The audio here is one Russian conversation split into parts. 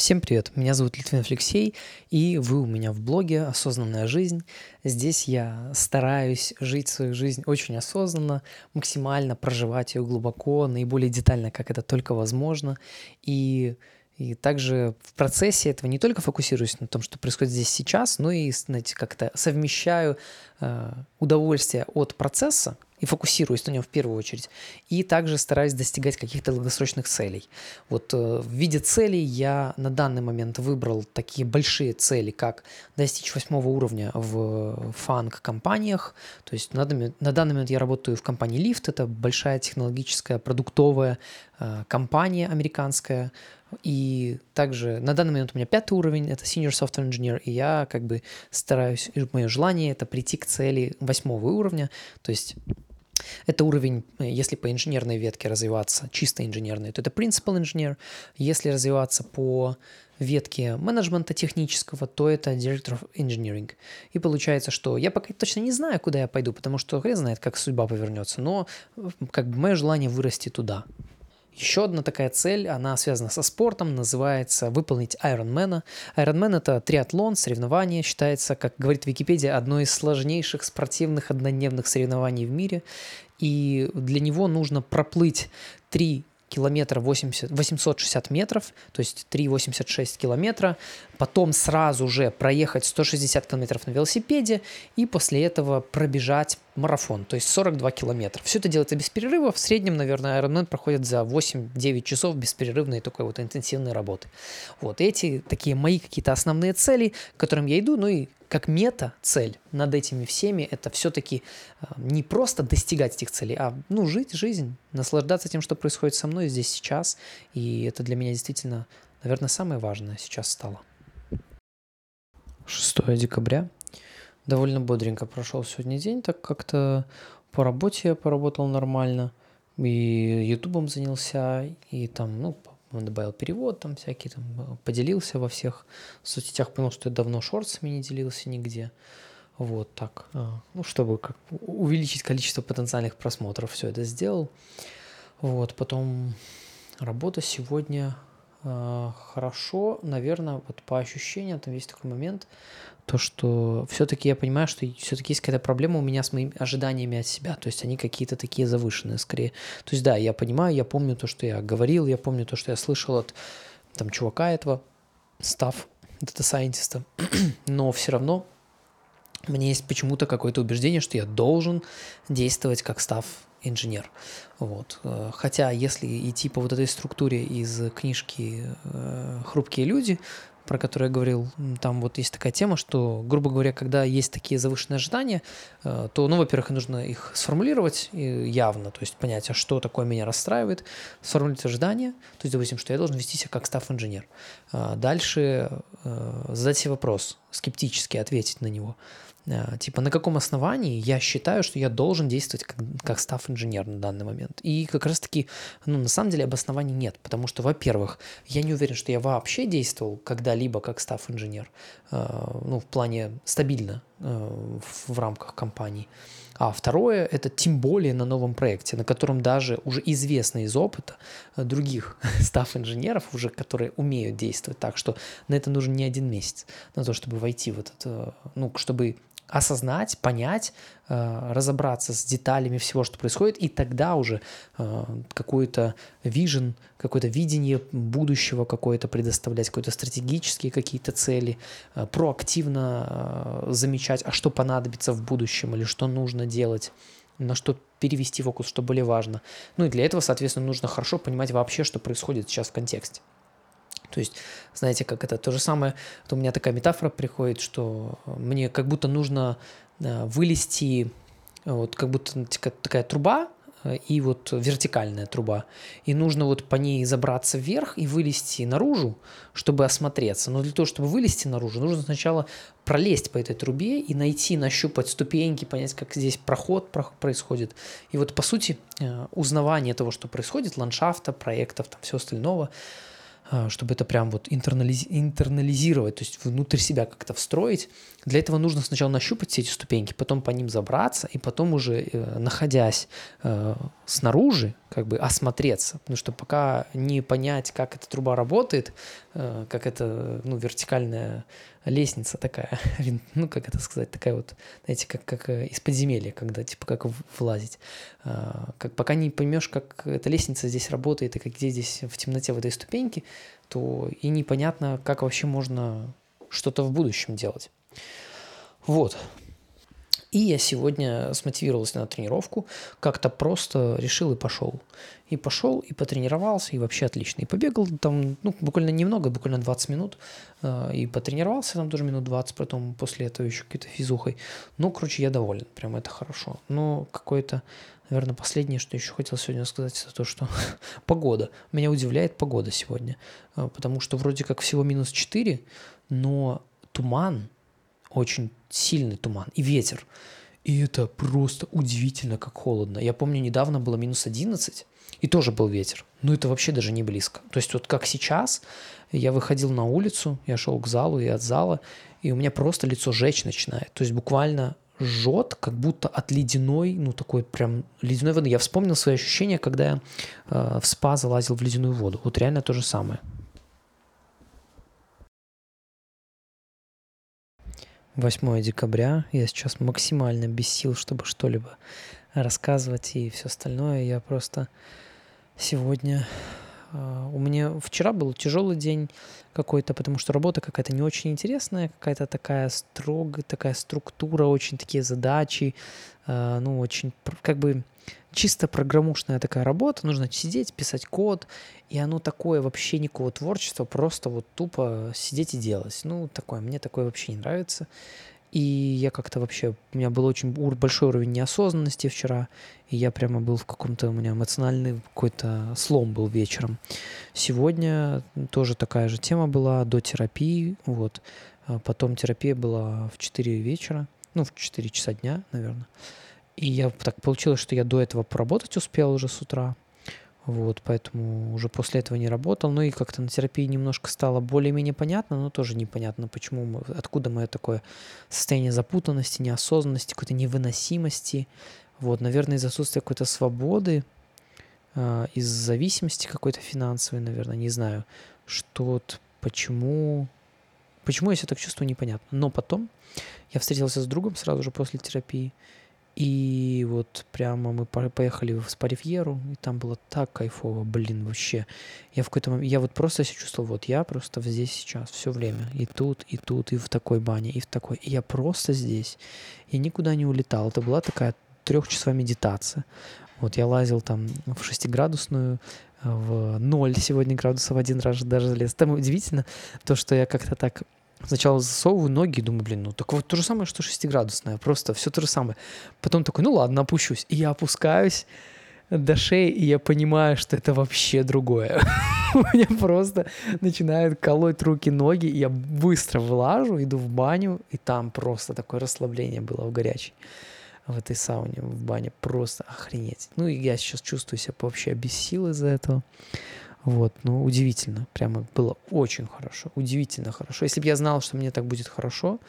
Всем привет, меня зовут Литвин Алексей, и вы у меня в блоге «Осознанная жизнь». Здесь я стараюсь жить свою жизнь очень осознанно, максимально проживать ее глубоко, наиболее детально, как это только возможно. И и также в процессе этого не только фокусируюсь на том, что происходит здесь сейчас, но и, знаете, как-то совмещаю э, удовольствие от процесса, и фокусируюсь на нем в первую очередь. И также стараюсь достигать каких-то долгосрочных целей. Вот э, в виде целей я на данный момент выбрал такие большие цели, как достичь восьмого уровня в фанк-компаниях. То есть на, на данный момент я работаю в компании Lyft. Это большая технологическая продуктовая э, компания американская. И также на данный момент у меня пятый уровень, это Senior Software Engineer, и я как бы стараюсь, мое желание это прийти к цели восьмого уровня, то есть это уровень, э, если по инженерной ветке развиваться, чисто инженерной, то это Principal Engineer. Если развиваться по ветке менеджмента технического, то это of Engineering. И получается, что я пока точно не знаю, куда я пойду, потому что хрен знает, как судьба повернется, но э, как бы мое желание вырасти туда. Еще одна такая цель, она связана со спортом, называется выполнить Ironman. Ironman – это триатлон, соревнование, считается, как говорит Википедия, одной из сложнейших спортивных однодневных соревнований в мире. И для него нужно проплыть три километра 80, 860 метров, то есть 3,86 километра, потом сразу же проехать 160 километров на велосипеде и после этого пробежать марафон, то есть 42 километра. Все это делается без перерыва. В среднем, наверное, Ironman проходит за 8-9 часов беспрерывной такой вот интенсивной работы. Вот эти такие мои какие-то основные цели, к которым я иду, ну и как мета-цель над этими всеми, это все-таки э, не просто достигать этих целей, а ну, жить жизнь, наслаждаться тем, что происходит со мной здесь сейчас. И это для меня действительно, наверное, самое важное сейчас стало. 6 декабря. Довольно бодренько прошел сегодня день, так как-то по работе я поработал нормально, и ютубом занялся, и там, ну, он добавил перевод там всякий, там, поделился во всех соцсетях, понял, что я давно шортсами не делился нигде. Вот так. А, ну, чтобы как увеличить количество потенциальных просмотров, все это сделал. Вот, потом работа сегодня э, хорошо, наверное, вот по ощущениям, там есть такой момент, то, что все-таки я понимаю, что все-таки есть какая-то проблема у меня с моими ожиданиями от себя, то есть они какие-то такие завышенные скорее. То есть да, я понимаю, я помню то, что я говорил, я помню то, что я слышал от там чувака этого, staff дата-сайентиста, но все равно мне есть почему-то какое-то убеждение, что я должен действовать как staff инженер. Вот. Э, хотя, если идти по вот этой структуре из книжки э, «Хрупкие люди», про который я говорил, там вот есть такая тема, что, грубо говоря, когда есть такие завышенные ожидания, э, то, ну, во-первых, нужно их сформулировать явно, то есть понять, а что такое меня расстраивает, сформулировать ожидания, то есть, допустим, что я должен вести себя как став-инженер. Э, дальше э, задать себе вопрос, скептически ответить на него – Э, типа, на каком основании я считаю, что я должен действовать как, как став-инженер на данный момент. И как раз-таки, ну, на самом деле обоснований нет, потому что, во-первых, я не уверен, что я вообще действовал когда-либо как став-инженер, э, ну, в плане стабильно э, в, рамках компании. А второе – это тем более на новом проекте, на котором даже уже известно из опыта других став-инженеров, уже которые умеют действовать так, что на это нужен не один месяц, на то, чтобы войти в этот, ну, чтобы осознать, понять, э, разобраться с деталями всего, что происходит, и тогда уже э, какой-то вижен, какое-то видение будущего какое-то предоставлять, какие-то стратегические какие-то цели, э, проактивно замечать, а что понадобится в будущем или что нужно делать на что перевести фокус, что более важно. Ну и для этого, соответственно, нужно хорошо понимать вообще, что происходит сейчас в контексте. То есть, знаете, как это то же самое, вот у меня такая метафора приходит, что мне как будто нужно э, вылезти, вот как будто такая труба, э, и вот вертикальная труба. И нужно вот по ней забраться вверх и вылезти наружу, чтобы осмотреться. Но для того, чтобы вылезти наружу, нужно сначала пролезть по этой трубе и найти, нащупать ступеньки, понять, как здесь проход происходит. И вот, по сути, э, узнавание того, что происходит, ландшафта, проектов, там, всего остального – а, чтобы это прям вот интернализи- интернализировать, то есть внутрь себя как-то встроить. Для этого нужно сначала нащупать все эти ступеньки, потом по ним забраться, и потом уже, э, находясь э, снаружи, как бы осмотреться, потому что пока не понять, как эта труба работает, э, как это, ну, вертикальная лестница такая, ну, как это сказать, такая вот, знаете, как, как э, из подземелья, когда, типа, как влазить. А, как, пока не поймешь, как эта лестница здесь работает и как где здесь в темноте в этой ступеньке, то и непонятно, как вообще можно что-то в будущем делать. Вот, и я сегодня смотивировался на тренировку, как-то просто решил и пошел. И пошел, и потренировался, и вообще отлично. И побегал там, ну, буквально немного, буквально 20 минут, э, и потренировался там тоже минут 20, потом после этого еще какой-то физухой. Ну, короче, я доволен, прям это хорошо. Но какое-то, наверное, последнее, что еще хотел сегодня сказать, это то, что погода. Меня удивляет погода сегодня, э, потому что вроде как всего минус 4, но туман, очень сильный туман и ветер. И это просто удивительно, как холодно. Я помню, недавно было минус 11, и тоже был ветер. Но это вообще даже не близко. То есть вот как сейчас, я выходил на улицу, я шел к залу и от зала, и у меня просто лицо жечь начинает. То есть буквально жжет, как будто от ледяной, ну такой прям ледяной воды. Я вспомнил свои ощущения, когда я э, в спа залазил в ледяную воду. Вот реально то же самое. 8 декабря. Я сейчас максимально без сил, чтобы что-либо рассказывать и все остальное. Я просто сегодня... А, у меня вчера был тяжелый день какой-то, потому что работа какая-то не очень интересная, какая-то такая строгая, такая структура, очень такие задачи, а, ну, очень как бы чисто программушная такая работа, нужно сидеть, писать код, и оно такое вообще никакого творчества, просто вот тупо сидеть и делать. Ну, такое, мне такое вообще не нравится. И я как-то вообще, у меня был очень большой уровень неосознанности вчера, и я прямо был в каком-то, у меня эмоциональный какой-то слом был вечером. Сегодня тоже такая же тема была до терапии, вот. А потом терапия была в 4 вечера, ну, в 4 часа дня, наверное. И я так получилось, что я до этого поработать успел уже с утра. Вот, поэтому уже после этого не работал. Ну и как-то на терапии немножко стало более-менее понятно, но тоже непонятно, почему, мы, откуда мое такое состояние запутанности, неосознанности, какой-то невыносимости. Вот, наверное, из отсутствия какой-то свободы, э, из зависимости какой-то финансовой, наверное, не знаю, что вот почему, почему я себя так чувствую, непонятно. Но потом я встретился с другом сразу же после терапии, и вот прямо мы поехали в Спаривьеру, и там было так кайфово, блин, вообще. Я в какой-то момент, я вот просто себя чувствовал, вот я просто здесь сейчас, все время, и тут, и тут, и в такой бане, и в такой. И я просто здесь. Я никуда не улетал. Это была такая трехчасовая медитация. Вот я лазил там в шестиградусную, в ноль сегодня градусов один раз даже залез. Там удивительно то, что я как-то так Сначала засовываю ноги и думаю, блин, ну так вот то же самое, что шестиградусное, просто все то же самое. Потом такой, ну ладно, опущусь. И я опускаюсь до шеи, и я понимаю, что это вообще другое. У меня просто начинают колоть руки, ноги, и я быстро вылажу, иду в баню, и там просто такое расслабление было в горячей, в этой сауне, в бане. Просто охренеть. Ну и я сейчас чувствую себя вообще без сил из-за этого. Вот, ну, удивительно. Прямо было очень хорошо. Удивительно хорошо. Если бы я знал, что мне так будет хорошо,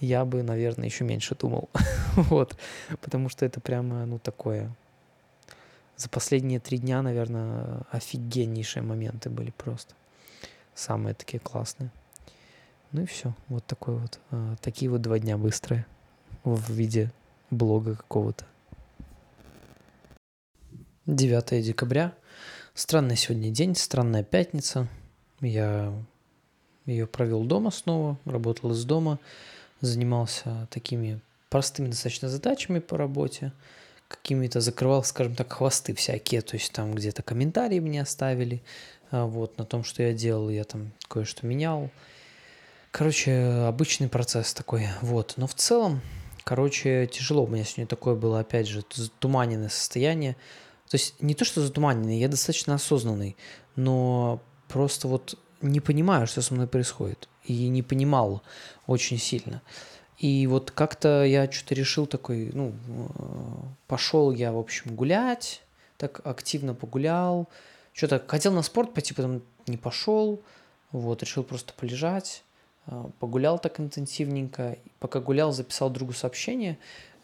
я бы, наверное, еще меньше думал. вот. Потому что это прямо, ну, такое... За последние три дня, наверное, офигеннейшие моменты были просто. Самые такие классные. Ну и все. Вот такой вот. А, такие вот два дня быстрые. В виде блога какого-то. 9 декабря. Странный сегодня день, странная пятница. Я ее провел дома снова, работал из дома, занимался такими простыми достаточно задачами по работе, какими-то закрывал, скажем так, хвосты всякие, то есть там где-то комментарии мне оставили, а, вот, на том, что я делал, я там кое-что менял. Короче, обычный процесс такой, вот. Но в целом, короче, тяжело. У меня сегодня такое было, опять же, туманенное состояние. То есть не то, что затуманенный, я достаточно осознанный, но просто вот не понимаю, что со мной происходит. И не понимал очень сильно. И вот как-то я что-то решил такой, ну, пошел я, в общем, гулять, так активно погулял. Что-то хотел на спорт пойти, потом не пошел. Вот, решил просто полежать. э, погулял так интенсивненько, пока гулял, записал другу сообщение, э,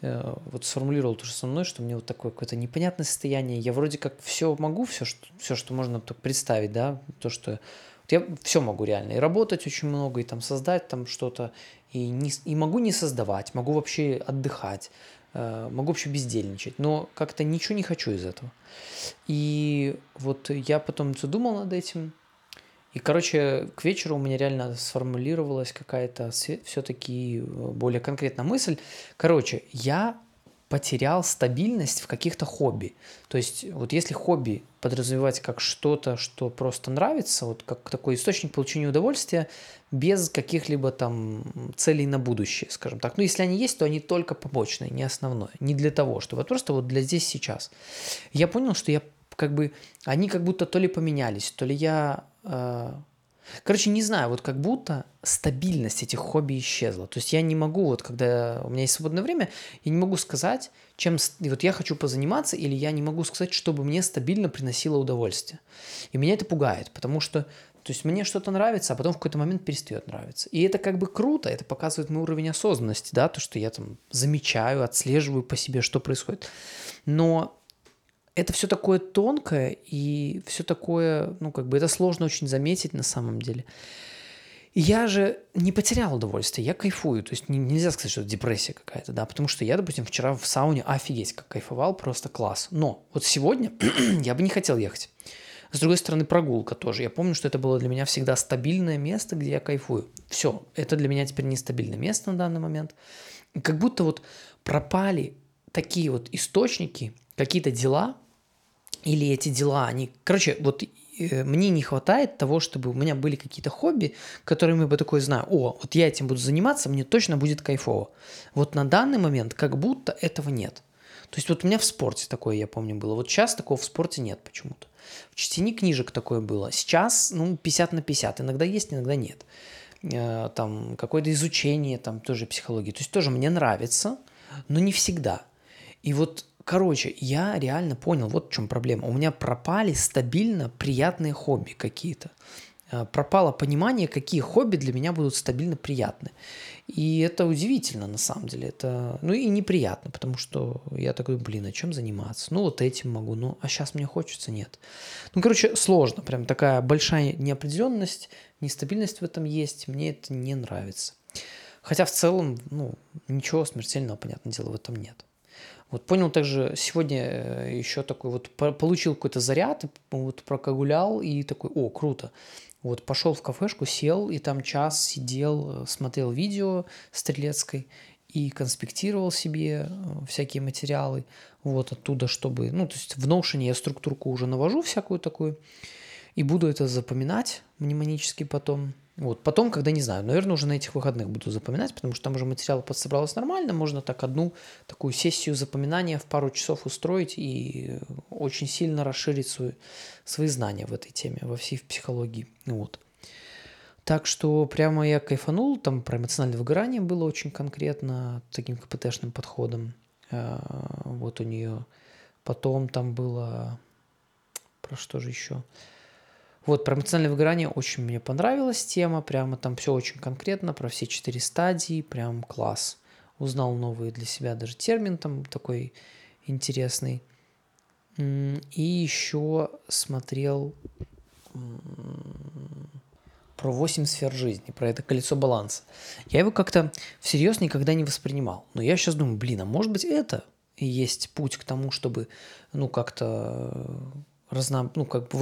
вот сформулировал тоже со мной, что мне вот такое какое-то непонятное состояние, я вроде как все могу, все, что, все, что можно так представить, да, то, что я все могу реально, и работать очень много, и там создать там что-то, и, не, и могу не создавать, могу вообще отдыхать, э, могу вообще бездельничать, но как-то ничего не хочу из этого. И вот я потом задумал над этим, и, короче, к вечеру у меня реально сформулировалась какая-то все-таки э, более конкретная мысль. Короче, я потерял стабильность в каких-то хобби. То есть вот если хобби подразумевать как что-то, что просто нравится, вот как такой источник получения удовольствия, без каких-либо там целей на будущее, скажем так. Ну, если они есть, то они только побочные, не основное. Не для того, чтобы просто вот для здесь сейчас. Я понял, что я как бы, они как будто то ли поменялись, то ли я Короче, не знаю, вот как будто стабильность этих хобби исчезла. То есть я не могу, вот когда у меня есть свободное время, я не могу сказать, чем вот я хочу позаниматься, или я не могу сказать, чтобы мне стабильно приносило удовольствие. И меня это пугает, потому что то есть мне что-то нравится, а потом в какой-то момент перестает нравиться. И это как бы круто, это показывает мой уровень осознанности, да, то, что я там замечаю, отслеживаю по себе, что происходит. Но это все такое тонкое и все такое, ну, как бы это сложно очень заметить на самом деле. Я же не потерял удовольствие, я кайфую. То есть нельзя сказать, что это депрессия какая-то, да, потому что я, допустим, вчера в сауне офигеть как кайфовал, просто класс. Но вот сегодня я бы не хотел ехать. С другой стороны, прогулка тоже. Я помню, что это было для меня всегда стабильное место, где я кайфую. Все, это для меня теперь нестабильное место на данный момент. Как будто вот пропали такие вот источники, какие-то дела, или эти дела, они... Короче, вот э, мне не хватает того, чтобы у меня были какие-то хобби, которыми я бы такой знаю, о, вот я этим буду заниматься, мне точно будет кайфово. Вот на данный момент как будто этого нет. То есть вот у меня в спорте такое, я помню, было. Вот сейчас такого в спорте нет почему-то. В чтении книжек такое было. Сейчас, ну, 50 на 50. Иногда есть, иногда нет. Э, там какое-то изучение, там тоже психологии. То есть тоже мне нравится, но не всегда. И вот Короче, я реально понял, вот в чем проблема. У меня пропали стабильно приятные хобби какие-то. Э, пропало понимание, какие хобби для меня будут стабильно приятны. И это удивительно на самом деле. Это, ну и неприятно, потому что я такой, блин, а чем заниматься? Ну вот этим могу, ну а сейчас мне хочется, нет. Ну, короче, сложно. Прям такая большая неопределенность, нестабильность в этом есть. Мне это не нравится. Хотя в целом, ну, ничего смертельного, понятное дело, в этом нет. Вот понял также сегодня э, еще такой вот получил какой-то заряд, вот прокагулял и такой, о, круто. Вот пошел в кафешку, сел и там час сидел, э, смотрел видео стрелецкой и конспектировал себе э, всякие материалы вот оттуда, чтобы, ну, то есть в Notion я структурку уже навожу всякую такую и буду это запоминать мнемонически потом. Вот. Потом, когда не знаю, наверное, уже на этих выходных буду запоминать, потому что там уже материал подсобралось нормально, можно так одну такую сессию запоминания в пару часов устроить и очень сильно расширить свой, свои знания в этой теме, во всей психологии. Вот. Так что прямо я кайфанул, там про эмоциональное выгорание было очень конкретно, таким КПТшным подходом. А, вот у нее. Потом там было... Про что же еще? Вот, про эмоциональное выгорание очень мне понравилась тема, прямо там все очень конкретно, про все четыре стадии, прям класс. Узнал новый для себя даже термин там такой интересный. И еще смотрел про 8 сфер жизни, про это колесо баланса. Я его как-то всерьез никогда не воспринимал. Но я сейчас думаю, блин, а может быть это и есть путь к тому, чтобы, ну, как-то разно, ну, как бы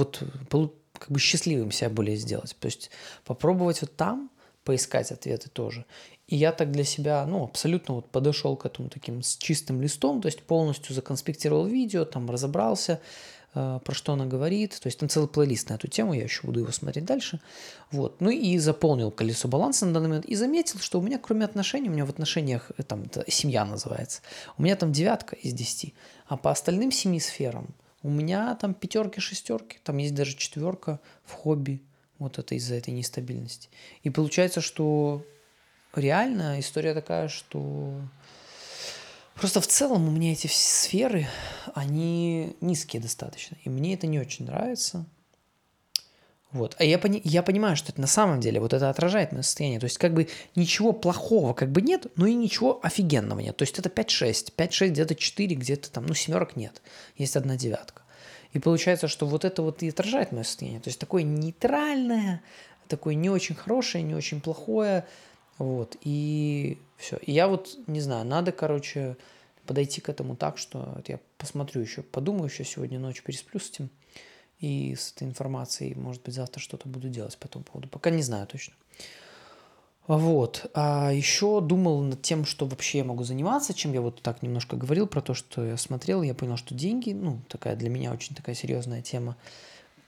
вот как бы счастливым себя более сделать. То есть попробовать вот там поискать ответы тоже. И я так для себя, ну, абсолютно вот подошел к этому таким с чистым листом, то есть полностью законспектировал видео, там разобрался, э, про что она говорит. То есть там целый плейлист на эту тему, я еще буду его смотреть дальше. Вот. Ну и заполнил колесо баланса на данный момент и заметил, что у меня кроме отношений, у меня в отношениях, э, там, семья называется, у меня там девятка из десяти, а по остальным семи сферам – у меня там пятерки, шестерки, там есть даже четверка в хобби. Вот это из-за этой нестабильности. И получается, что реально история такая, что просто в целом у меня эти сферы, они низкие достаточно. И мне это не очень нравится. Вот. А я, пони- я понимаю, что это на самом деле вот это отражает мое состояние. То есть как бы ничего плохого как бы нет, но и ничего офигенного нет. То есть это 5-6. 5-6, где-то 4, где-то там, ну, семерок нет. Есть одна девятка. И получается, что вот это вот и отражает мое состояние. То есть такое нейтральное, такое не очень хорошее, не очень плохое. Вот. И все. И я вот, не знаю, надо, короче, подойти к этому так, что вот я посмотрю еще, подумаю еще сегодня ночью, пересплю с этим и с этой информацией, может быть, завтра что-то буду делать по этому поводу. Пока не знаю точно. Вот. А еще думал над тем, что вообще я могу заниматься, чем я вот так немножко говорил про то, что я смотрел, я понял, что деньги, ну, такая для меня очень такая серьезная тема.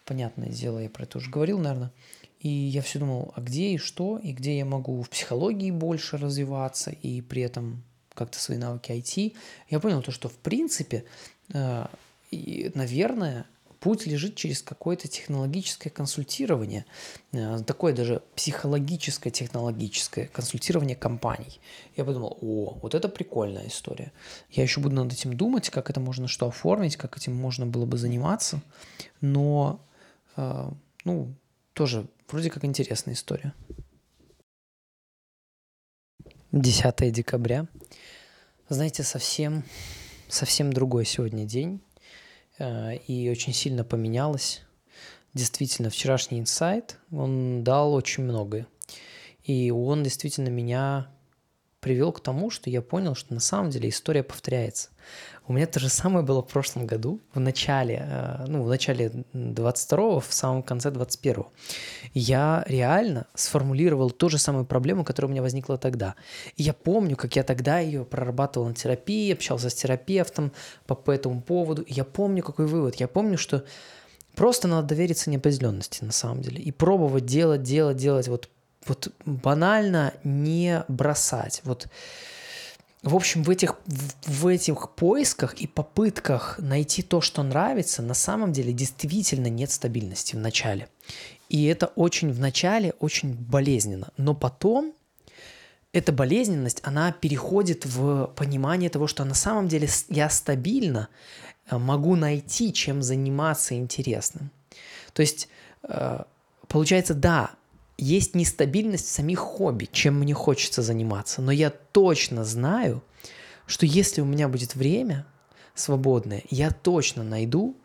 Понятное дело, я про это уже говорил, наверное. И я все думал, а где и что, и где я могу в психологии больше развиваться, и при этом как-то свои навыки IT. Я понял то, что в принципе, э, наверное, путь лежит через какое-то технологическое консультирование, э, такое даже психологическое технологическое консультирование компаний. Я подумал, о, вот это прикольная история. Я еще буду над этим думать, как это можно что оформить, как этим можно было бы заниматься, но, э, ну, тоже вроде как интересная история. 10 декабря. Знаете, совсем, совсем другой сегодня день. Э, и очень сильно поменялось. Действительно, вчерашний инсайт, он дал очень многое. И он действительно меня привел к тому, что я понял, что на самом деле история повторяется. У меня то же самое было в прошлом году, в начале, э, ну, в начале 22-го, в самом конце 21-го. Я реально сформулировал ту же самую проблему, которая у меня возникла тогда. И я помню, как я тогда ее прорабатывал на терапии, общался с терапевтом по, по этому поводу. И я помню, какой вывод. Я помню, что просто надо довериться неопределенности на самом деле. И пробовать делать, делать, делать. Вот, вот банально не бросать. Вот в общем, в этих, в этих поисках и попытках найти то, что нравится, на самом деле действительно нет стабильности в начале. И это очень в начале очень болезненно. Но потом эта болезненность, она переходит в понимание того, что на самом деле я стабильно э, могу найти, чем заниматься интересным. То есть, э, получается, да, есть нестабильность в самих хобби, чем мне хочется заниматься. Но я точно знаю, что если у меня будет время свободное, я точно найду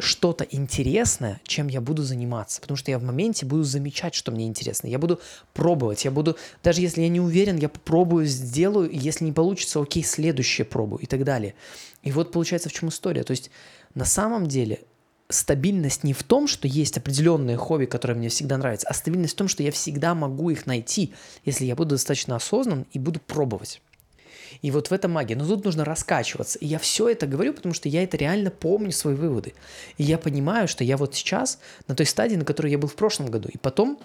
что-то интересное, чем я буду заниматься. Потому что я в моменте буду замечать, что мне интересно. Я буду пробовать. Я буду, даже если я не уверен, я попробую, сделаю. Если не получится, окей, следующее пробую и так далее. И вот получается в чем история. То есть на самом деле стабильность не в том, что есть определенные хобби, которые мне всегда нравятся, а стабильность в том, что я всегда могу их найти, если я буду достаточно осознан и буду пробовать. И вот в этом магия. Но тут нужно раскачиваться. И я все это говорю, потому что я это реально помню, свои выводы. И я понимаю, что я вот сейчас на той стадии, на которой я был в прошлом году. И потом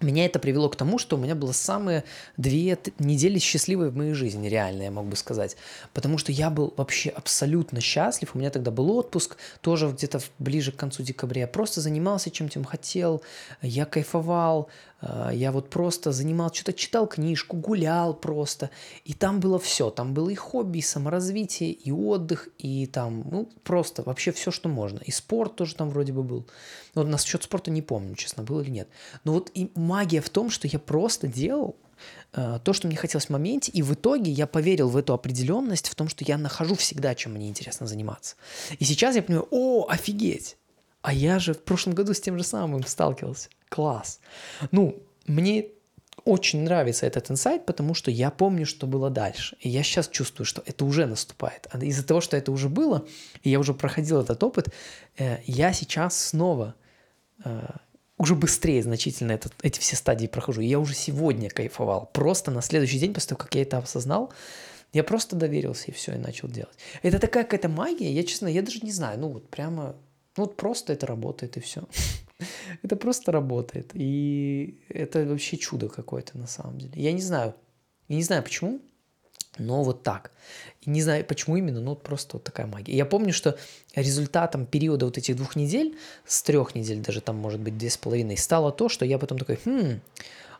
меня это привело к тому, что у меня было самые две недели счастливые в моей жизни, реально, я мог бы сказать. Потому что я был вообще абсолютно счастлив. У меня тогда был отпуск, тоже где-то ближе к концу декабря. Я просто занимался чем тем хотел, я кайфовал, я вот просто занимался, что-то читал книжку, гулял просто. И там было все. Там было и хобби, и саморазвитие, и отдых, и там, ну, просто вообще все, что можно. И спорт тоже там вроде бы был. Вот насчет спорта не помню, честно, был или нет. Но вот и магия в том, что я просто делал э, то, что мне хотелось в моменте, и в итоге я поверил в эту определенность, в том, что я нахожу всегда, чем мне интересно заниматься. И сейчас я понимаю, о, офигеть! А я же в прошлом году с тем же самым сталкивался. Класс. Ну, мне очень нравится этот инсайт, потому что я помню, что было дальше. И я сейчас чувствую, что это уже наступает. А из-за того, что это уже было, и я уже проходил этот опыт, э, я сейчас снова э, уже быстрее значительно этот, эти все стадии прохожу. Я уже сегодня кайфовал. Просто на следующий день, после того, как я это осознал, я просто доверился и все, и начал делать. Это такая какая-то магия, я честно, я даже не знаю, ну вот прямо, ну вот просто это работает и все. это просто работает. И это вообще чудо какое-то на самом деле. Я не знаю, я не знаю почему, но вот так. И не знаю, почему именно, но вот просто вот такая магия. Я помню, что результатом периода вот этих двух недель, с трех недель даже там, может быть, две с половиной, стало то, что я потом такой, хм,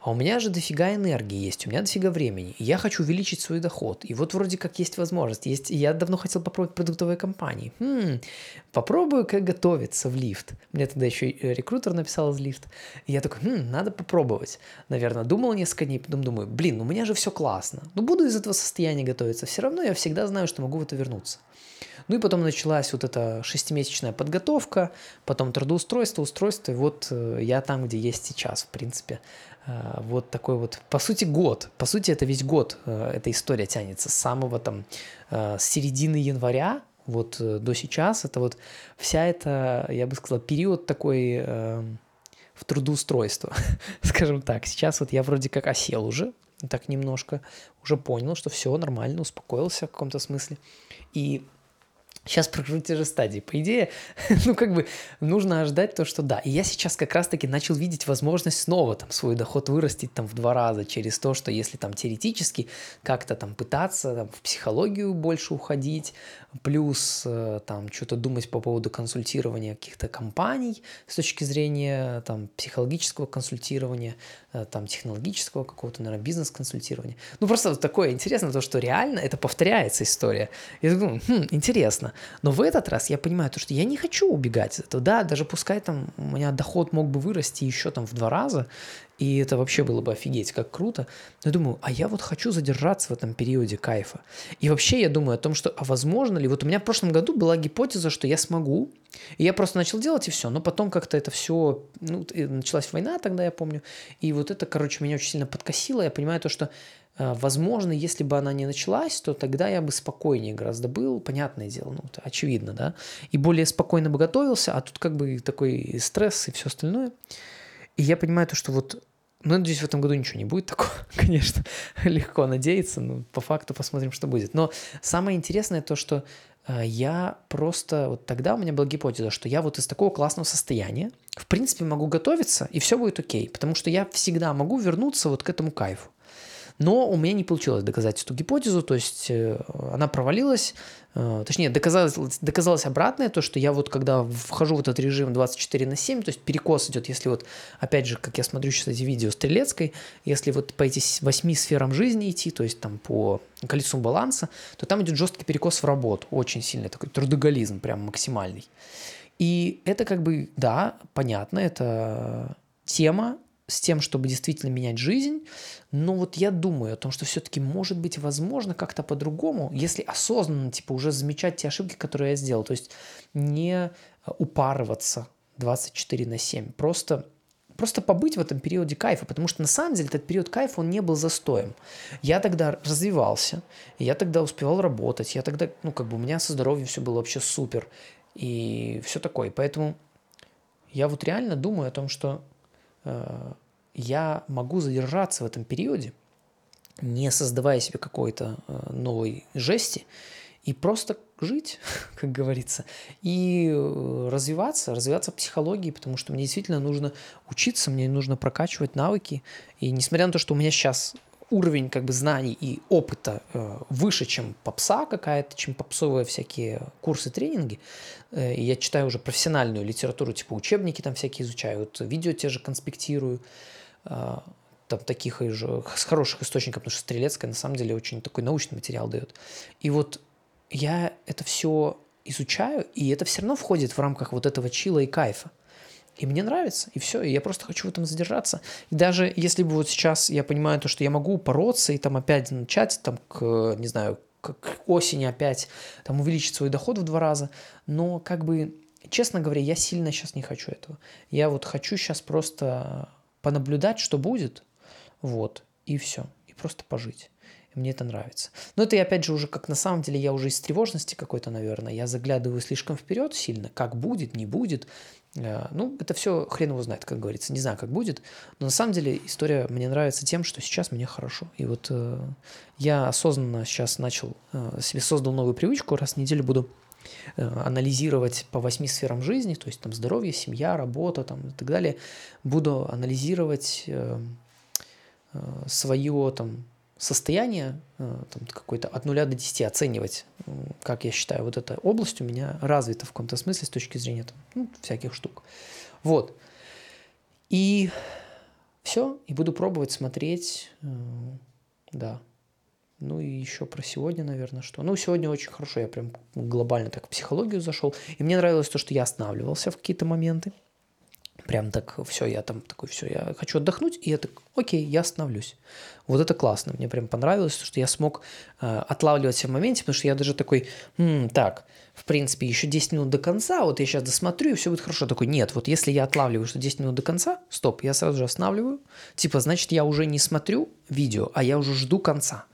а у меня же дофига энергии есть, у меня дофига времени, и я хочу увеличить свой доход. И вот вроде как есть возможность. Есть, я давно хотел попробовать продуктовые компании. Хм, попробую как готовиться в лифт. Мне тогда еще рекрутер написал из лифт. И я такой, хм, надо попробовать. Наверное, думал несколько дней, потом думаю, блин, у меня же все классно. Ну, буду из этого состояния готовиться. Все равно я всегда знаю, что могу в это вернуться. Ну и потом началась вот эта шестимесячная подготовка, потом трудоустройство, устройство, и вот э, я там, где есть сейчас, в принципе. Э, вот такой вот, по сути, год. По сути, это весь год э, эта история тянется. С самого там, с середины января вот до сейчас. Это вот вся эта, я бы сказал, период такой в трудоустройство, скажем так. Сейчас вот я вроде как осел уже, так немножко, уже понял, что все нормально, успокоился в каком-то смысле. И Сейчас прохожу те стадии. По идее, ну как бы нужно ожидать то, что да. И я сейчас как раз-таки начал видеть возможность снова там свой доход вырастить там в два раза через то, что если там теоретически как-то там пытаться там, в психологию больше уходить, плюс э, там что-то думать по поводу консультирования каких-то компаний с точки зрения там психологического консультирования, э, там технологического какого-то, наверное, бизнес-консультирования. Ну просто такое интересно, то, что реально это повторяется история. Я думаю, хм, интересно. Но в этот раз я понимаю то, что я не хочу убегать от этого. Да, даже пускай там у меня доход мог бы вырасти еще там в два раза, и это вообще было бы офигеть, как круто. Но я думаю, а я вот хочу задержаться в этом периоде кайфа. И вообще я думаю о том, что, а возможно ли, вот у меня в прошлом году была гипотеза, что я смогу, и я просто начал делать и все, но потом как-то это все, ну, началась война тогда, я помню, и вот это, короче, меня очень сильно подкосило, я понимаю то, что Возможно, если бы она не началась, то тогда я бы спокойнее гораздо был, понятное дело, ну, это очевидно, да, и более спокойно бы готовился, а тут как бы такой стресс и все остальное. И я понимаю то, что вот ну, надеюсь, в этом году ничего не будет такого, конечно, легко надеяться, но по факту посмотрим, что будет. Но самое интересное то, что э, я просто, вот тогда у меня была гипотеза, что я вот из такого классного состояния, в принципе, могу готовиться, и все будет окей, потому что я всегда могу вернуться вот к этому кайфу. Но у меня не получилось доказать эту гипотезу, то есть э, она провалилась, э, точнее, доказалось, доказалось обратное, то, что я вот когда вхожу в этот режим 24 на 7, то есть перекос идет, если вот, опять же, как я смотрю сейчас эти видео Стрелецкой, если вот по этим восьми сферам жизни идти, то есть там по количеству баланса, то там идет жесткий перекос в работу, очень сильный такой трудоголизм, прям максимальный. И это как бы, да, понятно, это тема, с тем, чтобы действительно менять жизнь, но вот я думаю о том, что все-таки может быть возможно как-то по-другому, если осознанно, типа, уже замечать те ошибки, которые я сделал, то есть не упарываться 24 на 7, просто просто побыть в этом периоде кайфа, потому что на самом деле этот период кайфа, он не был застоем. Я тогда развивался, я тогда успевал работать, я тогда, ну, как бы у меня со здоровьем все было вообще супер, и все такое. Поэтому я вот реально думаю о том, что Э, я могу задержаться в этом периоде, не создавая себе какой-то э, новой жести, и просто жить, как говорится, и э, развиваться, развиваться в психологии, потому что мне действительно нужно учиться, мне нужно прокачивать навыки. И несмотря на то, что у меня сейчас уровень как бы знаний и опыта э, выше, чем попса какая-то, чем попсовые всякие курсы, тренинги. Э, я читаю уже профессиональную литературу, типа учебники там всякие изучаю, видео те же конспектирую, э, там таких же, с хороших источников, потому что Стрелецкая на самом деле очень такой научный материал дает. И вот я это все изучаю, и это все равно входит в рамках вот этого чила и кайфа. И мне нравится, и все, и я просто хочу в этом задержаться. И даже если бы вот сейчас я понимаю то, что я могу бороться и там опять начать, там, к, не знаю, к осени опять там увеличить свой доход в два раза, но как бы, честно говоря, я сильно сейчас не хочу этого. Я вот хочу сейчас просто понаблюдать, что будет, вот, и все, и просто пожить. Мне это нравится. Но это, опять же, уже как на самом деле я уже из тревожности какой-то, наверное, я заглядываю слишком вперед сильно, как будет, не будет, ну, это все хрен его знает, как говорится. Не знаю, как будет. Но на самом деле история мне нравится тем, что сейчас мне хорошо. И вот э, я осознанно сейчас начал, э, себе создал новую привычку. Раз в неделю буду э, анализировать по восьми сферам жизни, то есть там здоровье, семья, работа там, и так далее. Буду анализировать э, э, свое там состояние э, там, какое-то от нуля до 10 оценивать, как я считаю, вот эта область у меня развита в каком-то смысле с точки зрения там, ну, всяких штук. Вот. И Все, и буду пробовать смотреть, э, да. Ну и еще про сегодня, наверное, что. Ну, сегодня очень хорошо, я прям глобально так в психологию зашел. И мне нравилось то, что я останавливался в какие-то моменты. Прям так, все, я там такой, все, я хочу отдохнуть, и я так, окей, я остановлюсь. Вот это классно, мне прям понравилось, что я смог э, отлавливаться в моменте, потому что я даже такой, м-м, так, в принципе, еще 10 минут до конца, вот я сейчас досмотрю, и все будет хорошо. Такой, нет, вот если я отлавливаю, что 10 минут до конца, стоп, я сразу же останавливаю. Типа, значит, я уже не смотрю видео, а я уже жду конца.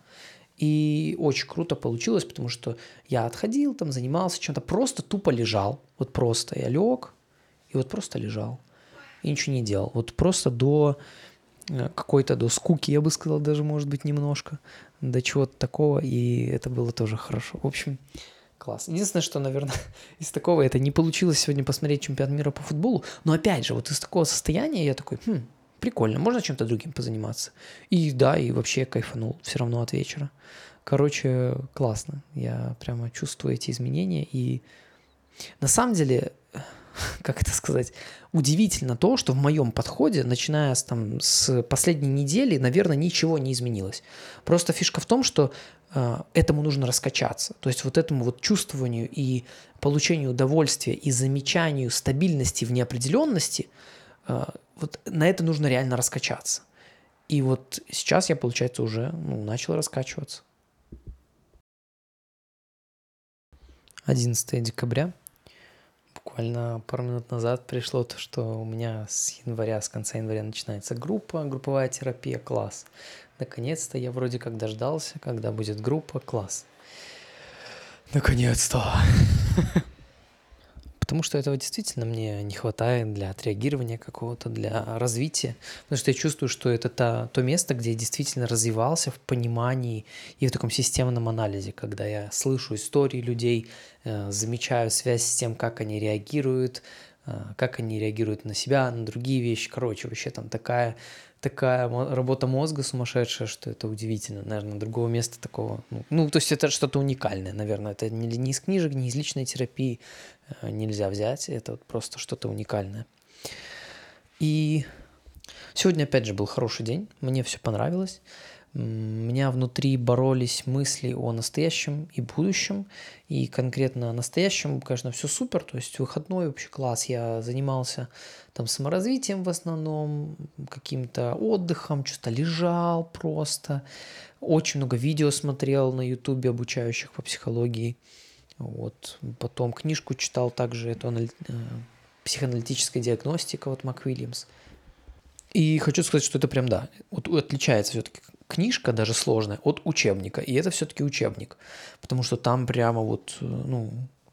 И очень круто получилось, потому что я отходил, там занимался чем-то, просто тупо лежал. Вот просто я лег, и вот просто лежал. И ничего не делал. Вот просто до э, какой-то до скуки, я бы сказал, даже, может быть, немножко, до чего-то такого, и это было тоже хорошо. В общем, Класс. Единственное, что, наверное, из такого это не получилось сегодня посмотреть чемпионат мира по футболу, но опять же, вот из такого состояния я такой, хм, прикольно, можно чем-то другим позаниматься. И да, и вообще кайфанул все равно от вечера. Короче, классно. Я прямо чувствую эти изменения. И на самом деле, как это сказать, удивительно то, что в моем подходе, начиная с, там, с последней недели, наверное, ничего не изменилось. Просто фишка в том, что э, этому нужно раскачаться. То есть вот этому вот чувствованию и получению удовольствия и замечанию стабильности в неопределенности, э, вот на это нужно реально раскачаться. И вот сейчас я, получается, уже ну, начал раскачиваться. 11 декабря буквально пару минут назад пришло то, что у меня с января, с конца января начинается группа, групповая терапия, класс. Наконец-то я вроде как дождался, когда будет группа, класс. Наконец-то. Потому что этого действительно мне не хватает для отреагирования какого-то, для развития. Потому что я чувствую, что это та, то место, где я действительно развивался в понимании и в таком системном анализе, когда я слышу истории людей, э, замечаю связь с тем, как они реагируют, э, как они реагируют на себя, на другие вещи. Короче, вообще там такая такая работа мозга сумасшедшая, что это удивительно. Наверное, другого места такого... Ну, ну то есть это что-то уникальное, наверное. Это не, не из книжек, не из личной терапии э, нельзя взять. Это вот просто что-то уникальное. И сегодня, опять же, был хороший день. Мне все понравилось. Меня внутри боролись мысли о настоящем и будущем. И конкретно о настоящем, конечно, все супер. То есть выходной вообще класс. Я занимался там саморазвитием в основном, каким-то отдыхом, что-то лежал просто. Очень много видео смотрел на ютубе, обучающих по психологии. Вот. Потом книжку читал также, эту анали... Э, психоаналитическая диагностика от МакВильямс. И хочу сказать, что это прям, да, вот отличается все-таки книжка, даже сложная, от учебника. И это все-таки учебник. Потому что там прямо вот, э, ну,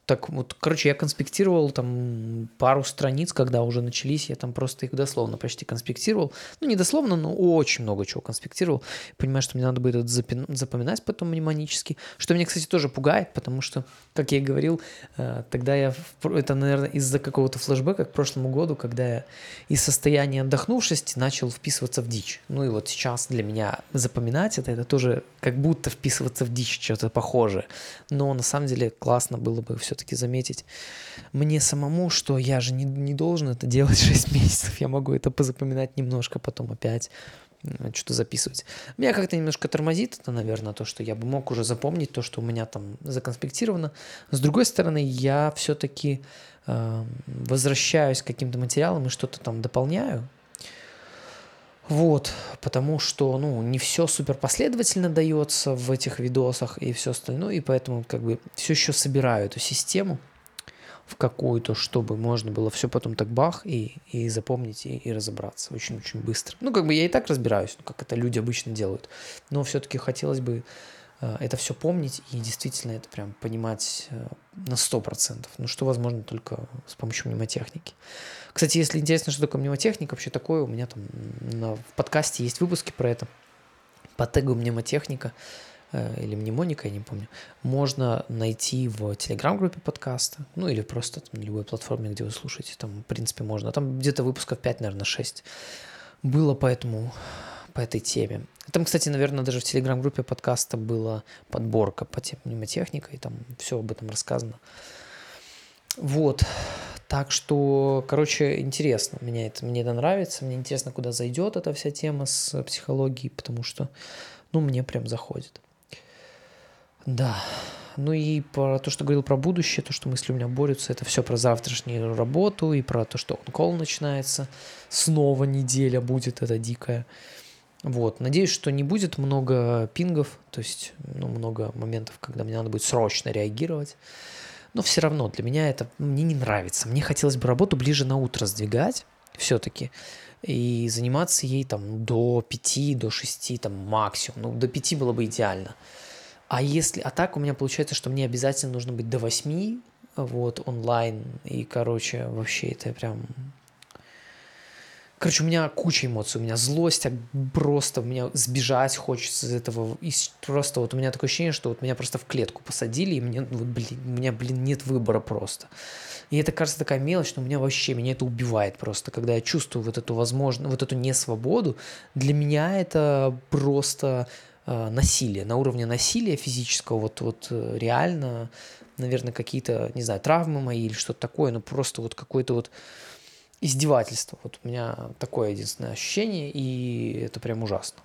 так вот, короче, я конспектировал там пару страниц, когда уже начались, я там просто их дословно почти конспектировал. Ну, не дословно, но очень много чего конспектировал. Понимаю, что мне надо будет это запоминать потом мнемонически. Что меня, кстати, тоже пугает, потому что, как я и говорил, э, тогда я, это, наверное, из-за какого-то флешбека к прошлому году, когда я из состояния отдохнувшести начал вписываться в дичь. Ну и вот сейчас для меня запоминать это, это тоже как будто вписываться в дичь, что-то похожее. Но на самом деле классно было бы все все-таки заметить мне самому, что я же не, не должен это делать 6 месяцев. Я могу это позапоминать немножко, потом опять что-то записывать. Меня как-то немножко тормозит это, наверное, то, что я бы мог уже запомнить то, что у меня там законспектировано. С другой стороны, я все-таки э, возвращаюсь к каким-то материалам и что-то там дополняю. Вот, потому что, ну, не все супер последовательно дается в этих видосах и все остальное, и поэтому как бы все еще собираю эту систему в какую-то, чтобы можно было все потом так бах и, и запомнить и, и разобраться очень-очень быстро. Ну, как бы я и так разбираюсь, ну, как это люди обычно делают, но все-таки хотелось бы это все помнить и действительно это прям понимать э, на 100%, ну, что возможно только с помощью мнемотехники. Кстати, если интересно, что такое мнемотехника, вообще такое, у меня там на, в подкасте есть выпуски про это. По тегу мнемотехника э, или мнемоника, я не помню, можно найти в телеграм-группе подкаста, ну или просто там, на любой платформе, где вы слушаете, там, в принципе, можно. Там где-то выпусков 5, наверное, 6 было поэтому по этой теме. Там, кстати, наверное, даже в телеграм-группе подкаста была подборка по теме мнемотехника, и там все об этом рассказано. Вот. Так что, короче, интересно. Мне это, мне это нравится. Мне интересно, куда зайдет эта вся тема с психологией, потому что, ну, мне прям заходит. Да. Ну и про то, что говорил про будущее, то, что мысли у меня борются, это все про завтрашнюю работу и про то, что он-кол начинается. Снова неделя будет эта дикая. Вот. Надеюсь, что не будет много пингов, то есть ну, много моментов, когда мне надо будет срочно реагировать. Но все равно для меня это мне не нравится. Мне хотелось бы работу ближе на утро сдвигать все-таки и заниматься ей там до 5, до 6, там максимум. Ну, до 5 было бы идеально. А если, а так у меня получается, что мне обязательно нужно быть до 8, вот, онлайн, и, короче, вообще это прям Короче, у меня куча эмоций, у меня злость, а просто у меня сбежать хочется из этого. И просто вот у меня такое ощущение, что вот меня просто в клетку посадили, и мне, вот, блин, у меня, блин, нет выбора просто. И это кажется такая мелочь, но у меня вообще, меня это убивает просто, когда я чувствую вот эту возможность, вот эту несвободу. Для меня это просто э, насилие, на уровне насилия физического, вот, вот э, реально, наверное, какие-то, не знаю, травмы мои или что-то такое, но просто вот какой-то вот издевательство. Вот у меня такое единственное ощущение, и это прям ужасно.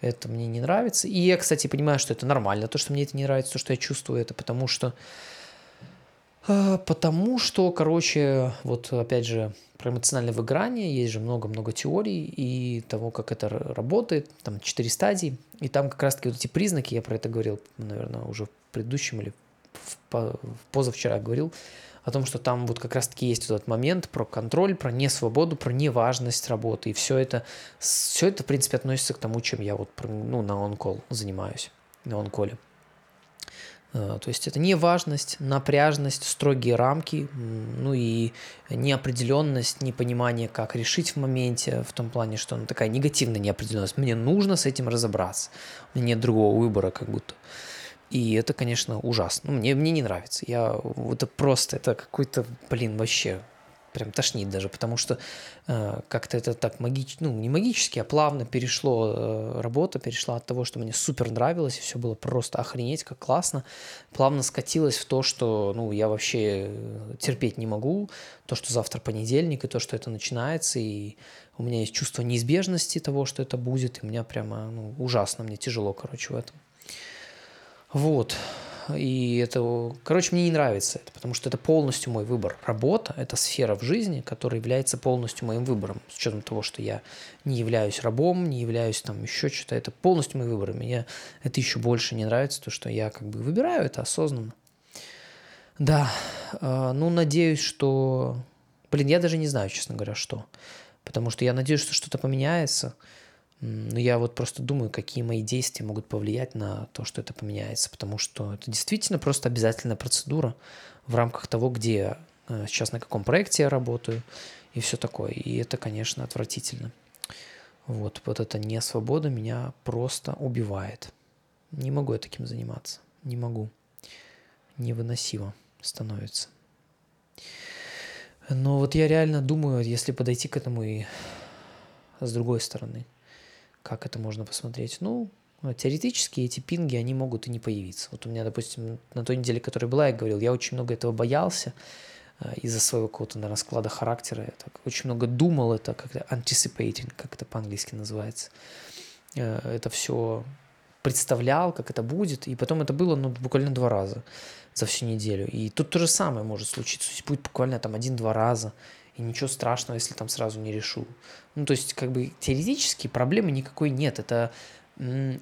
Это мне не нравится. И я, кстати, понимаю, что это нормально. То, что мне это не нравится, то, что я чувствую, это потому что... А, потому что, короче, вот опять же, про эмоциональное выгорание есть же много-много теорий и того, как это работает. Там четыре стадии. И там как раз-таки вот эти признаки, я про это говорил, наверное, уже в предыдущем или в позавчера говорил, о том, что там вот как раз-таки есть вот этот момент про контроль, про несвободу, про неважность работы. И все это, все это, в принципе, относится к тому, чем я вот ну, на онкол занимаюсь, на онколе. А, то есть это неважность, напряжность, строгие рамки, ну и неопределенность, непонимание, как решить в моменте, в том плане, что она такая негативная неопределенность. Мне нужно с этим разобраться. У нет другого выбора, как будто. И это, конечно, ужасно. Ну, мне, мне не нравится. Я, это просто, это какой-то, блин, вообще прям тошнит даже, потому что э, как-то это так магически, ну, не магически, а плавно перешло, э, работа перешла от того, что мне супер нравилось, и все было просто охренеть, как классно, плавно скатилось в то, что, ну, я вообще терпеть не могу, то, что завтра понедельник, и то, что это начинается, и у меня есть чувство неизбежности того, что это будет, и меня прямо, ну, ужасно, мне тяжело, короче, в этом. Вот. И это, короче, мне не нравится это, потому что это полностью мой выбор. Работа – это сфера в жизни, которая является полностью моим выбором. С учетом того, что я не являюсь рабом, не являюсь там еще что-то. Это полностью мой выбор. Мне это еще больше не нравится, то, что я как бы выбираю это осознанно. Да, а, ну, надеюсь, что... Блин, я даже не знаю, честно говоря, что. Потому что я надеюсь, что что-то поменяется – но я вот просто думаю, какие мои действия могут повлиять на то, что это поменяется, потому что это действительно просто обязательная процедура в рамках того, где э, сейчас на каком проекте я работаю и все такое. И это, конечно, отвратительно. Вот, вот эта несвобода меня просто убивает. Не могу я таким заниматься. Не могу. Невыносимо становится. Но вот я реально думаю, если подойти к этому и с другой стороны – как это можно посмотреть? Ну, теоретически эти пинги, они могут и не появиться. Вот у меня, допустим, на той неделе, которая была, я говорил, я очень много этого боялся э, из-за своего какого-то, наверное, склада характера. Я так очень много думал, это как-то anticipating, как это по-английски называется. Э, это все представлял, как это будет, и потом это было ну, буквально два раза за всю неделю. И тут то же самое может случиться, то есть будет буквально там один-два раза, и ничего страшного, если там сразу не решу. Ну, то есть, как бы теоретически проблемы никакой нет. Это,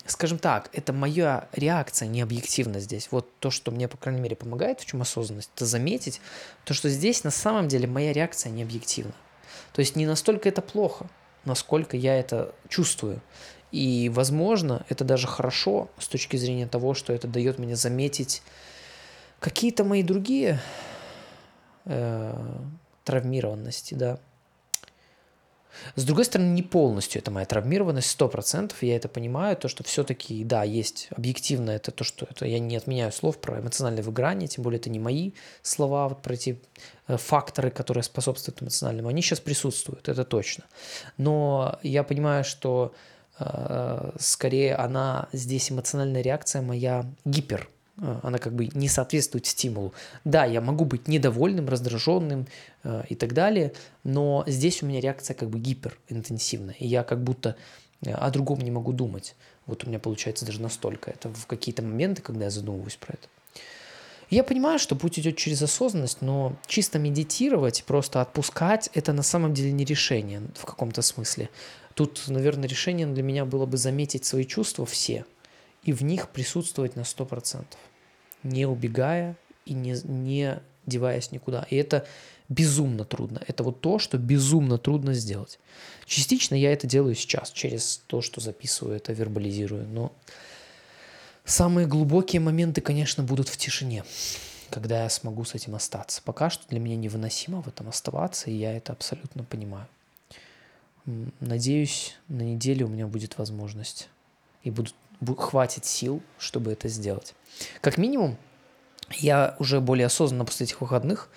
скажем так, это моя реакция не объективна здесь. Вот то, что мне, по крайней мере, помогает, в чем осознанность, это заметить, то, что здесь на самом деле моя реакция не объективна. То есть не настолько это плохо, насколько я это чувствую. И, возможно, это даже хорошо с точки зрения того, что это дает мне заметить какие-то мои другие э, травмированности, да. С другой стороны, не полностью это моя травмированность, сто процентов, я это понимаю, то, что все-таки, да, есть объективно это то, что это я не отменяю слов про эмоциональное выгорание, тем более это не мои слова, вот про эти факторы, которые способствуют эмоциональному, они сейчас присутствуют, это точно. Но я понимаю, что э, скорее она здесь эмоциональная реакция моя гипер, она как бы не соответствует стимулу. Да, я могу быть недовольным, раздраженным э, и так далее, но здесь у меня реакция как бы гиперинтенсивная, и я как будто э, о другом не могу думать. Вот у меня получается даже настолько. Это в какие-то моменты, когда я задумываюсь про это. Я понимаю, что путь идет через осознанность, но чисто медитировать, просто отпускать, это на самом деле не решение в каком-то смысле. Тут, наверное, решение для меня было бы заметить свои чувства все и в них присутствовать на 100%, не убегая и не, не деваясь никуда. И это безумно трудно. Это вот то, что безумно трудно сделать. Частично я это делаю сейчас, через то, что записываю это, вербализирую. Но Самые глубокие моменты, конечно, будут в тишине, когда я смогу с этим остаться. Пока что для меня невыносимо в этом оставаться, и я это абсолютно понимаю. Надеюсь, на неделе у меня будет возможность и будут, хватит сил, чтобы это сделать. Как минимум, я уже более осознанно после этих выходных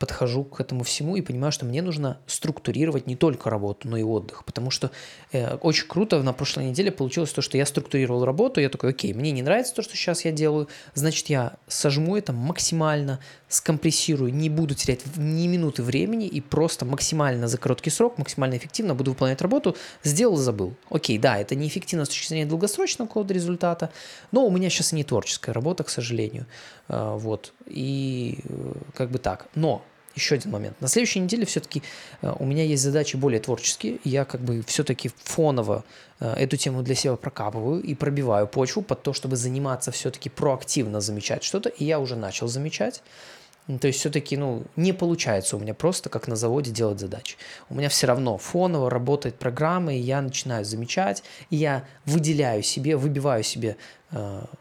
подхожу к этому всему и понимаю, что мне нужно структурировать не только работу, но и отдых. Потому что э, очень круто на прошлой неделе получилось то, что я структурировал работу, я такой, окей, мне не нравится то, что сейчас я делаю, значит, я сожму это максимально, скомпрессирую, не буду терять ни минуты времени и просто максимально за короткий срок, максимально эффективно буду выполнять работу, сделал, забыл. Окей, да, это неэффективно с точки зрения долгосрочного какого-то результата, но у меня сейчас и не творческая работа, к сожалению. Э, вот, и э, как бы так. Но еще один момент. На следующей неделе все-таки э, у меня есть задачи более творческие. Я как бы все-таки фоново э, эту тему для себя прокапываю и пробиваю почву под то, чтобы заниматься все-таки проактивно замечать что-то. И я уже начал замечать. То есть все-таки ну, не получается у меня просто как на заводе делать задачи. У меня все равно фоново работает программа, и я начинаю замечать, и я выделяю себе, выбиваю себе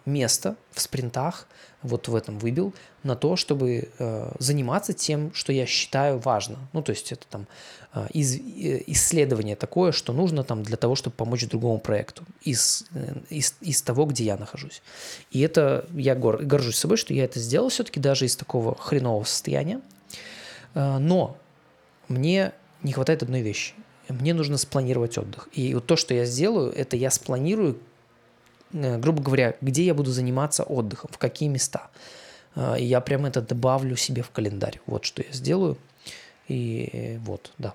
место в спринтах, вот в этом выбил, на то, чтобы э, заниматься тем, что я считаю важно. Ну, то есть это там э, из, э, исследование такое, что нужно там для того, чтобы помочь другому проекту из, э, из, из того, где я нахожусь. И это я гор, горжусь собой, что я это сделал все-таки даже из такого хренового состояния. Э, но мне не хватает одной вещи. Мне нужно спланировать отдых. И вот то, что я сделаю, это я спланирую Э, грубо говоря, где я буду заниматься отдыхом, в какие места. Э, и я прямо это добавлю себе в календарь. Вот что я сделаю. И вот, да.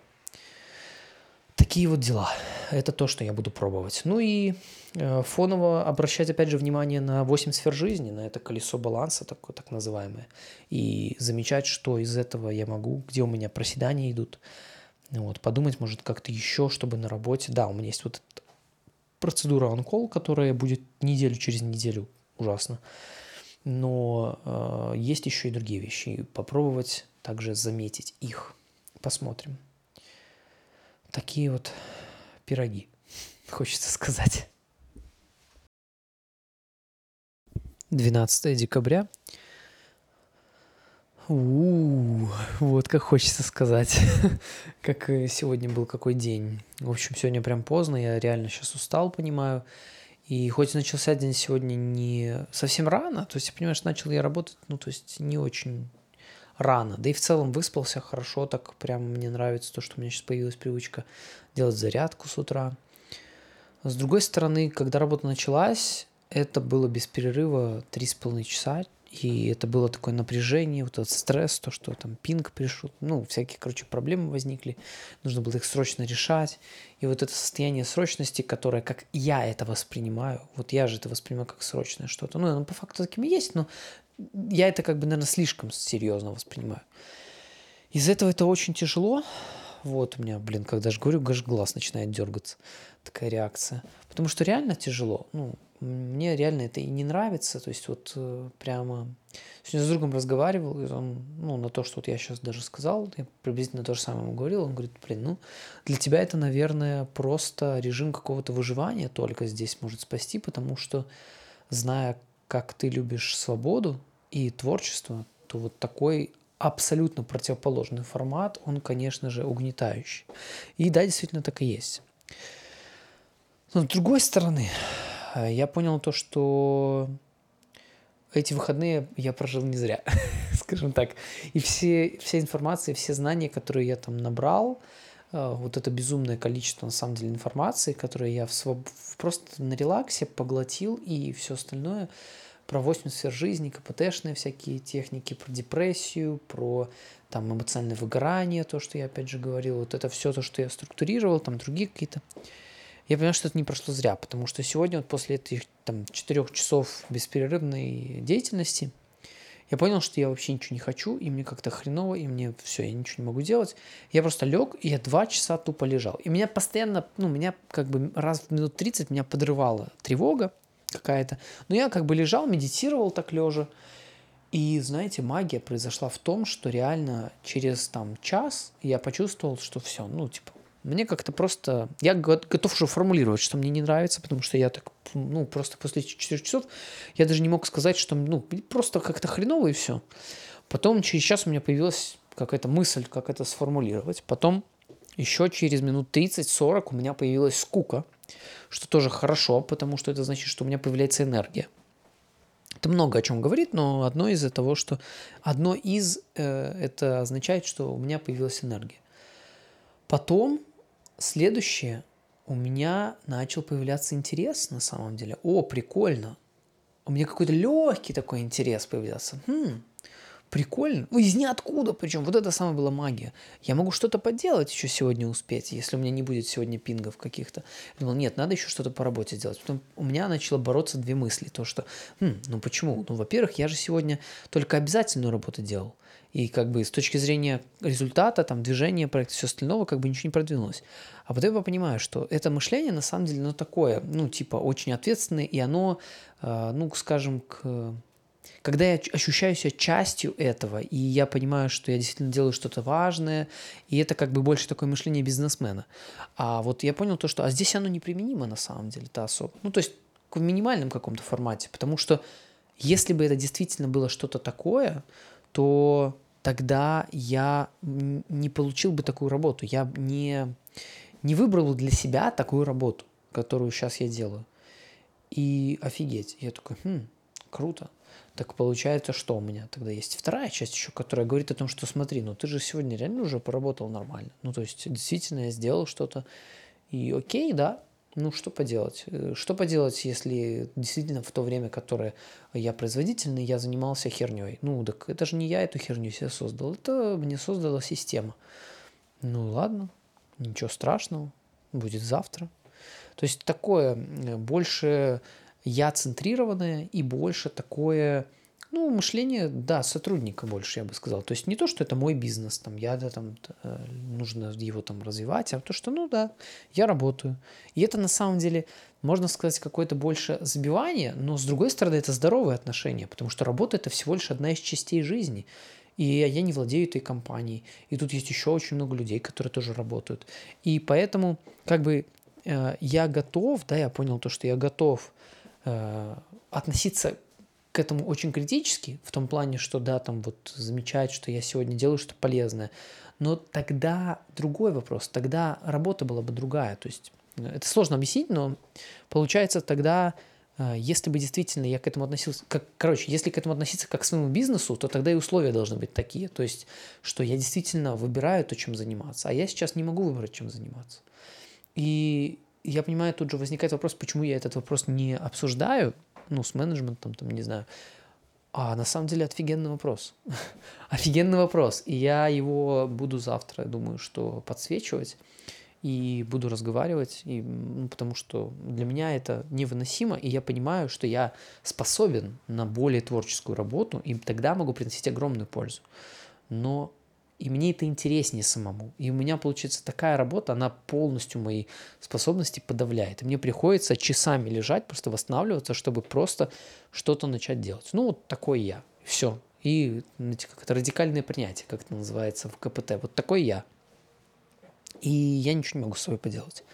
Такие вот дела. Это то, что я буду пробовать. Ну и э, фоново обращать, опять же, внимание на 8 сфер жизни, на это колесо баланса, такое, так называемое. И замечать, что из этого я могу, где у меня проседания идут. Вот, подумать, может, как-то еще, чтобы на работе... Да, у меня есть вот этот процедура on которая будет неделю через неделю. Ужасно. Но э, есть еще и другие вещи. попробовать также заметить их. Посмотрим. Такие вот пироги, хочется сказать. 12 декабря у, вот как хочется сказать, как сегодня был какой день. В общем, сегодня прям поздно, я реально сейчас устал, понимаю. И хоть начался день сегодня не совсем рано, то есть, понимаешь, начал я работать, ну, то есть, не очень рано. Да и в целом выспался хорошо, так прям мне нравится то, что у меня сейчас появилась привычка делать зарядку с утра. С другой стороны, когда работа началась, это было без перерыва 3,5 часа, и это было такое напряжение, вот этот стресс, то, что там пинг пришел, ну, всякие, короче, проблемы возникли, нужно было их срочно решать. И вот это состояние срочности, которое, как я это воспринимаю, вот я же это воспринимаю как срочное что-то, ну, оно по факту таким и есть, но я это как бы, наверное, слишком серьезно воспринимаю. Из-за этого это очень тяжело. Вот у меня, блин, когда же говорю, глаз начинает дергаться. Такая реакция. Потому что реально тяжело. Ну, мне реально это и не нравится. То есть вот э, прямо... Сегодня с другом разговаривал, и он, ну, на то, что вот я сейчас даже сказал, я приблизительно то же самое ему говорил, он говорит, блин, ну, для тебя это, наверное, просто режим какого-то выживания только здесь может спасти, потому что, зная, как ты любишь свободу и творчество, то вот такой абсолютно противоположный формат, он, конечно же, угнетающий. И да, действительно так и есть. Но с другой стороны, я понял то, что эти выходные я прожил не зря, скажем так. И все, вся информация, все знания, которые я там набрал, э, вот это безумное количество, на самом деле, информации, которую я в своб... просто на релаксе поглотил, и все остальное про 8 сфер жизни, КПТшные всякие техники, про депрессию, про там эмоциональное выгорание, то, что я опять же говорил, вот это все то, что я структурировал, там другие какие-то. Я понимаю, что это не прошло зря, потому что сегодня вот после этих там четырех часов беспрерывной деятельности – я понял, что я вообще ничего не хочу, и мне как-то хреново, и мне все, я ничего не могу делать. Я просто лег, и я два часа тупо лежал. И меня постоянно, ну, меня как бы раз в минут 30 меня подрывала тревога какая-то. Но я как бы лежал, медитировал так лежа. И, знаете, магия произошла в том, что реально через там час я почувствовал, что все, ну, типа, мне как-то просто... Я готов уже формулировать, что мне не нравится, потому что я так, ну, просто после 4 часов я даже не мог сказать, что, ну, просто как-то хреново и все. Потом через час у меня появилась какая-то мысль, как это сформулировать. Потом еще через минут 30-40 у меня появилась скука, что тоже хорошо, потому что это значит, что у меня появляется энергия. Это много о чем говорит, но одно из-за того, что одно из э, это означает, что у меня появилась энергия. Потом Следующее, у меня начал появляться интерес на самом деле. О, прикольно. У меня какой-то легкий такой интерес появился. Хм, прикольно. Ну, из ниоткуда причем. Вот это самая была магия. Я могу что-то поделать еще сегодня успеть, если у меня не будет сегодня пингов каких-то. Я думал, нет, надо еще что-то по работе сделать. Потом у меня начало бороться две мысли. То, что, хм, ну почему? Ну, во-первых, я же сегодня только обязательную работу делал. И как бы с точки зрения результата, там, движения проекта, все остального, как бы ничего не продвинулось. А потом я понимаю, что это мышление на самом деле, ну, такое, ну, типа, очень ответственное, и оно, э, ну, скажем, к... когда я ощущаю себя частью этого, и я понимаю, что я действительно делаю что-то важное, и это как бы больше такое мышление бизнесмена. А вот я понял то, что, а здесь оно неприменимо на самом деле, это особо. Ну, то есть в минимальном каком-то формате, потому что если бы это действительно было что-то такое, то тогда я не получил бы такую работу. Я не, не выбрал для себя такую работу, которую сейчас я делаю. И офигеть. Я такой, хм, круто. Так получается, что у меня тогда есть вторая часть еще, которая говорит о том, что смотри, ну ты же сегодня реально уже поработал нормально. Ну то есть действительно я сделал что-то. И окей, да, ну, что поделать? Э, что поделать, если действительно в то время, которое я производительный, я занимался херней? Ну, так это же не я эту херню себе создал, это мне создала система. Ну, ладно, ничего страшного, будет завтра. То есть такое больше я центрированное и больше такое ну, мышление, да, сотрудника больше, я бы сказал. То есть не то, что это мой бизнес, там, я да, там, э, нужно его там развивать, а то, что, ну да, я работаю. И это на самом деле, можно сказать, какое-то больше забивание, но с другой стороны, это здоровые отношения, потому что работа это всего лишь одна из частей жизни. И я не владею этой компанией. И тут есть еще очень много людей, которые тоже работают. И поэтому, как бы, э, я готов, да, я понял то, что я готов э, относиться к этому очень критически, в том плане, что да, там вот замечать, что я сегодня делаю что-то полезное, но тогда другой вопрос, тогда работа была бы другая, то есть э, это сложно объяснить, но получается тогда, э, если бы действительно я к этому относился, как, короче, если к этому относиться как к своему бизнесу, то тогда и условия должны быть такие, то есть, что я действительно выбираю то, чем заниматься, а я сейчас не могу выбрать, чем заниматься. И я понимаю, тут же возникает вопрос, почему я этот вопрос не обсуждаю, ну, с менеджментом, там, не знаю. А на самом деле офигенный вопрос. офигенный вопрос. И я его буду завтра, думаю, что подсвечивать и буду разговаривать, и, ну, потому что для меня это невыносимо, и я понимаю, что я способен на более творческую работу, и тогда могу приносить огромную пользу. Но и мне это интереснее самому. И у меня получается такая работа, она полностью мои способности подавляет. И мне приходится часами лежать, просто восстанавливаться, чтобы просто что-то начать делать. Ну, вот такой я. Все. И знаете, как это радикальное принятие, как это называется в КПТ. Вот такой я. И я ничего не могу с собой поделать.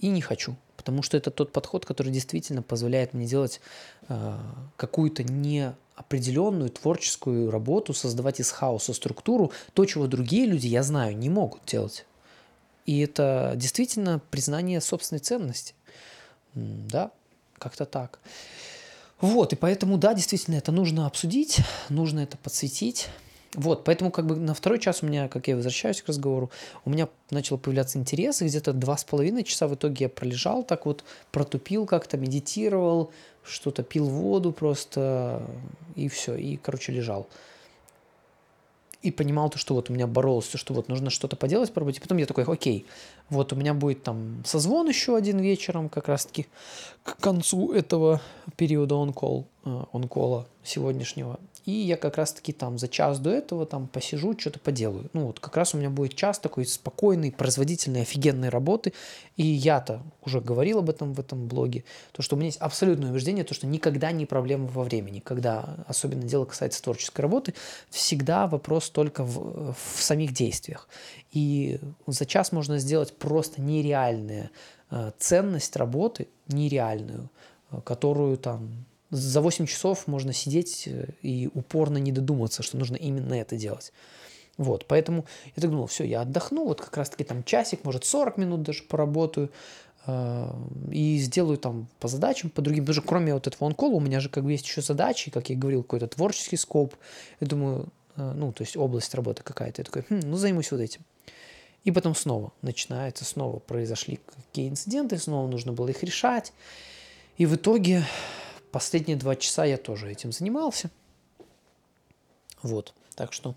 И не хочу. Потому что это тот подход, который действительно позволяет мне делать э, какую-то не определенную творческую работу, создавать из хаоса структуру, то, чего другие люди, я знаю, не могут делать. И это действительно признание собственной ценности. Да, как-то так. Вот, и поэтому, да, действительно, это нужно обсудить, нужно это подсветить. Вот, поэтому как бы на второй час у меня, как я возвращаюсь к разговору, у меня начал появляться интерес, и где-то два с половиной часа в итоге я пролежал так вот, протупил как-то, медитировал, что-то пил воду просто, и все, и, короче, лежал и понимал то, что вот у меня боролось, то, что вот нужно что-то поделать по работе. Потом я такой, окей, вот у меня будет там созвон еще один вечером, как раз-таки к концу этого периода он-колл, э, он-колла сегодняшнего. И я как раз-таки там за час до этого там посижу, что-то поделаю. Ну вот как раз у меня будет час такой спокойной, производительной, офигенной работы. И я-то уже говорил об этом в этом блоге, то, что у меня есть абсолютное убеждение, то, что никогда не проблема во времени, когда особенно дело касается творческой работы, всегда вопрос только в, в самих действиях. И за час можно сделать просто нереальную э, ценность работы, нереальную, э, которую там за 8 часов можно сидеть э, и упорно не додуматься, что нужно именно это делать. Вот, поэтому я так думал, все, я отдохну, вот как раз-таки там часик, может 40 минут даже поработаю, и сделаю там по задачам, по другим, даже кроме вот этого онкола у меня же как бы есть еще задачи, как я говорил, какой-то творческий скоп, я думаю, ну, то есть область работы какая-то, я такой, хм, ну, займусь вот этим. И потом снова начинается, снова произошли какие инциденты, снова нужно было их решать, и в итоге Последние два часа я тоже этим занимался. Вот, так что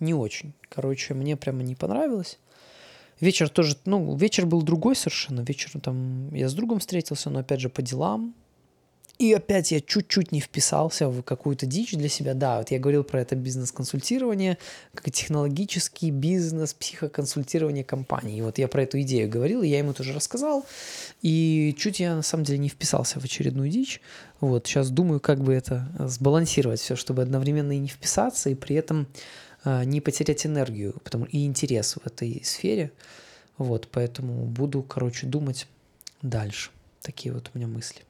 не очень. Короче, мне прямо не понравилось. Вечер тоже, ну, вечер был другой совершенно. Вечер там я с другом встретился, но опять же по делам. И опять я чуть-чуть не вписался в какую-то дичь для себя. Да, вот я говорил про это бизнес-консультирование, как технологический бизнес, психоконсультирование компании. И вот я про эту идею говорил, и я ему тоже рассказал. И чуть я на самом деле не вписался в очередную дичь. Вот, сейчас думаю, как бы это сбалансировать все, чтобы одновременно и не вписаться, и при этом э, не потерять энергию потому, и интерес в этой сфере. Вот, поэтому буду, короче, думать дальше. Такие вот у меня мысли.